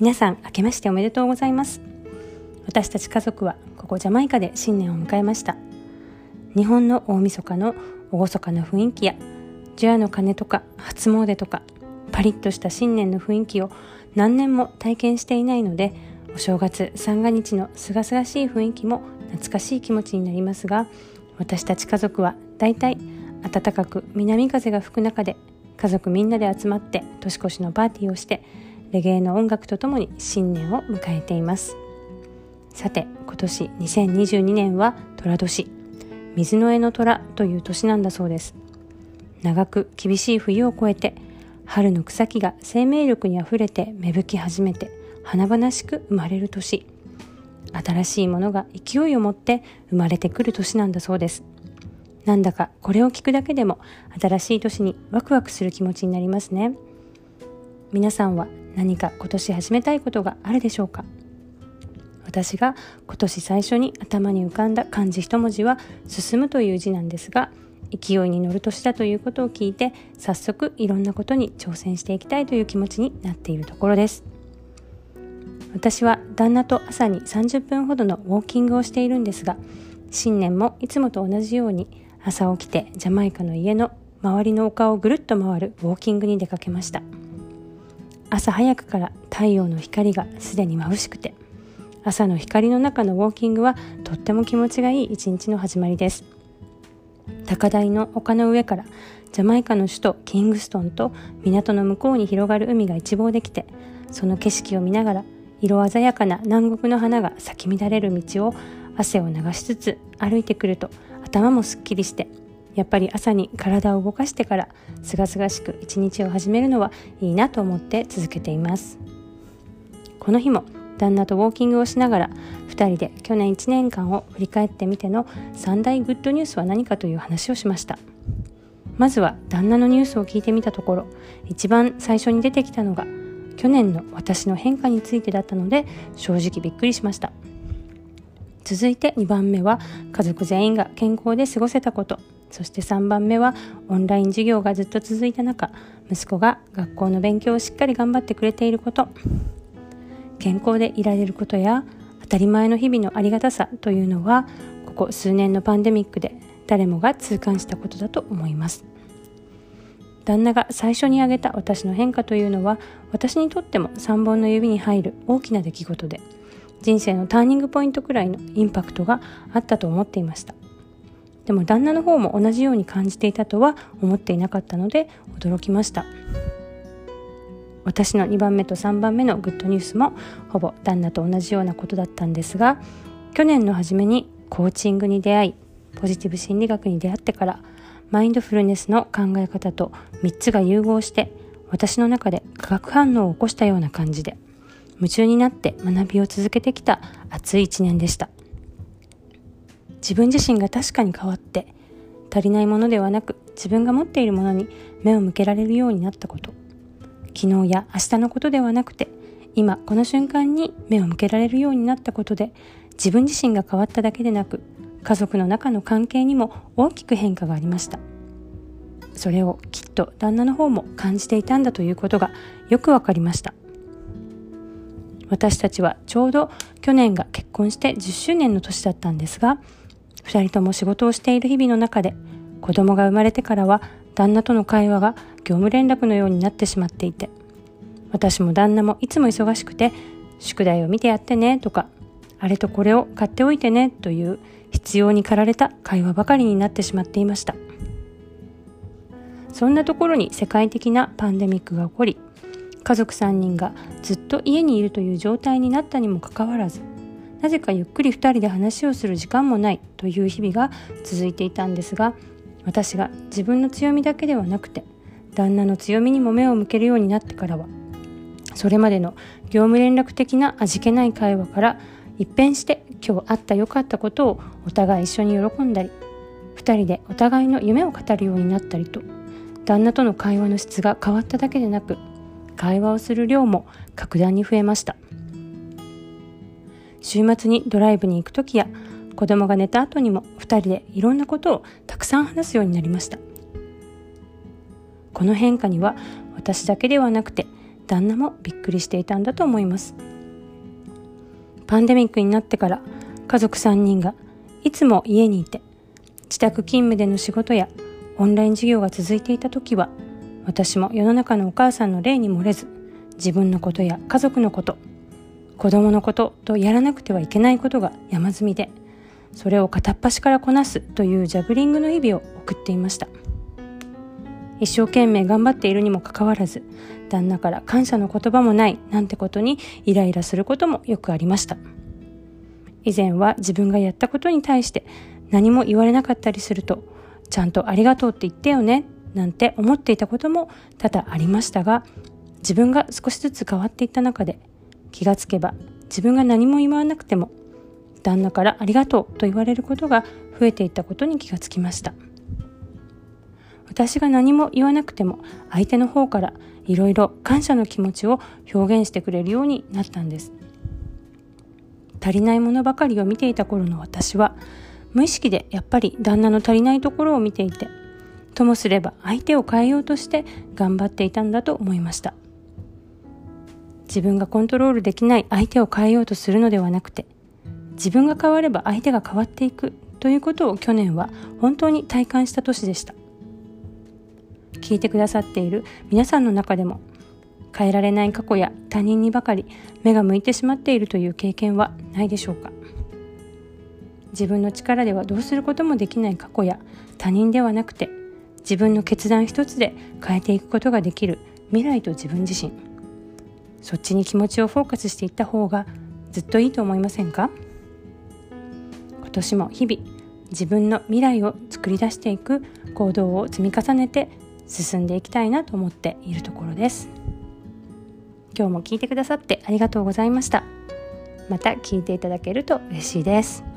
皆さん明けましておめでとうございます。私たち家族はここジャマイカで新年を迎えました。日本の大晦日の厳かな雰囲気や除夜の鐘とか初詣とかパリッとした新年の雰囲気を何年も体験していないのでお正月三が日のすがすがしい雰囲気も懐かしい気持ちになりますが私たち家族はだいたい暖かく南風が吹く中で家族みんなで集まって年越しのパーティーをしてレゲエの音楽とともに新年を迎えています。さて今年2022年は寅年。水の絵の虎という年なんだそうです。長く厳しい冬を越えて春の草木が生命力にあふれて芽吹き始めて華々しく生まれる年。新しいものが勢いを持って生まれてくる年なんだそうです。なんだかこれを聞くだけでも新しい年にワクワクする気持ちになりますね。皆さんは何か今年始めたいことがあるでしょうか？私が今年最初に頭に浮かんだ漢字一文字は「進む」という字なんですが勢いに乗る年だということを聞いて早速いろんなことに挑戦していきたいという気持ちになっているところです。私は旦那と朝に30分ほどのウォーキングをしているんですが新年もいつもと同じように朝起きてジャマイカの家の周りの丘をぐるっと回るウォーキングに出かけました。朝早くから太陽の光がすでに眩しくて朝の光の中のウォーキングはとっても気持ちがいい一日の始まりです。高台の丘の上からジャマイカの首都キングストンと港の向こうに広がる海が一望できてその景色を見ながら色鮮やかな南国の花が咲き乱れる道を汗を流しつつ歩いてくると頭もすっきりしてやっぱり朝に体を動かしてからすがすがしく一日を始めるのはいいなと思って続けています。この日も旦那とウォーキングをしながら2人で去年1年間を振り返ってみての3大グッドニュースは何かという話をしました。まずは旦那のニュースを聞いてみたところ一番最初に出てきたのが去年の私の変化についてだったので正直びっくりしました。続いて2番目は家族全員が健康で過ごせたこと。そして3番目はオンライン授業がずっと続いた中息子が学校の勉強をしっかり頑張ってくれていること。健康でいられることや当たり前の日々のありがたさというのはここ数年のパンデミックで誰もが痛感したことだと思います。旦那が最初に挙げた私の変化というのは私にとっても3本の指に入る大きな出来事で人生のターニングポイントくらいのインパクトがあったと思っていました。でも旦那の方も同じように感じていたとは思っていなかったので驚きました。私の2番目と3番目のグッドニュースもほぼ旦那と同じようなことだったんですが去年の初めにコーチングに出会いポジティブ心理学に出会ってからマインドフルネスの考え方と3つが融合して私の中で化学反応を起こしたような感じで夢中になって学びを続けてきた熱い一年でした。自分自身が確かに変わって足りないものではなく自分が持っているものに目を向けられるようになったこと。昨日や明日のことではなくて今この瞬間に目を向けられるようになったことで自分自身が変わっただけでなく家族の中の関係にも大きく変化がありました。それをきっと旦那の方も感じていたんだということがよくわかりました。私たちはちょうど去年が結婚して10周年の年だったんですが2人とも仕事をしている日々の中で子供が生まれてからは旦那との会話が業務連絡のようになってしまっていて私も旦那もいつも忙しくて宿題を見てやってねとかあれとこれを買っておいてねという必要に駆られた会話ばかりになってしまっていました。そんなところに世界的なパンデミックが起こり家族3人がずっと家にいるという状態になったにもかかわらずなぜかゆっくり2人で話をする時間もないという日々が続いていたんですが私が自分の強みだけではなくて旦那の強みにも目を向けるようになってからはそれまでの業務連絡的な味気ない会話から一変して今日あった良かったことをお互い一緒に喜んだり2人でお互いの夢を語るようになったりと旦那との会話の質が変わっただけでなく会話をする量も格段に増えました。週末にドライブに行く時や子供が寝た後にも2人でいろんなことをたくさん話すようになりました。この変化には私だけではなくて旦那もびっくりしていたんだと思います。パンデミックになってから家族3人がいつも家にいて自宅勤務での仕事やオンライン授業が続いていた時は私も世の中のお母さんの例に漏れず自分のことや家族のこと子供のこととやらなくてはいけないことが山積みでそれを片っ端からこなすというジャグリングの日々を送っていました。一生懸命頑張っているにもかかわらず旦那から感謝の言葉もないなんてことにイライラすることもよくありました。以前は自分がやったことに対して何も言われなかったりするとちゃんとありがとうって言ってよねなんて思っていたことも多々ありましたが自分が少しずつ変わっていった中で気がつけば自分が何も言わなくても旦那からありがとうと言われることが増えていったことに気がつきました。私が何も言わなくても相手の方からいろいろ感謝の気持ちを表現してくれるようになったんです。足りないものばかりを見ていた頃の私は無意識でやっぱり旦那の足りないところを見ていてともすれば相手を変えようとして頑張っていたんだと思いました。自分がコントロールできない相手を変えようとするのではなくて自分が変われば相手が変わっていくということを去年は本当に体感した年でした。聞いてくださっている皆さんの中でも変えられない過去や他人にばかり目が向いてしまっているという経験はないでしょうか。自分の力ではどうすることもできない過去や他人ではなくて自分の決断一つで変えていくことができる未来と自分自身。そっちに気持ちをフォーカスしていった方がずっといいと思いませんか？今年も日々自分の未来を作り出していく行動を積み重ねて進んでいきたいなと思っているところです。今日も聞いてくださってありがとうございました。また聞いていただけると嬉しいです。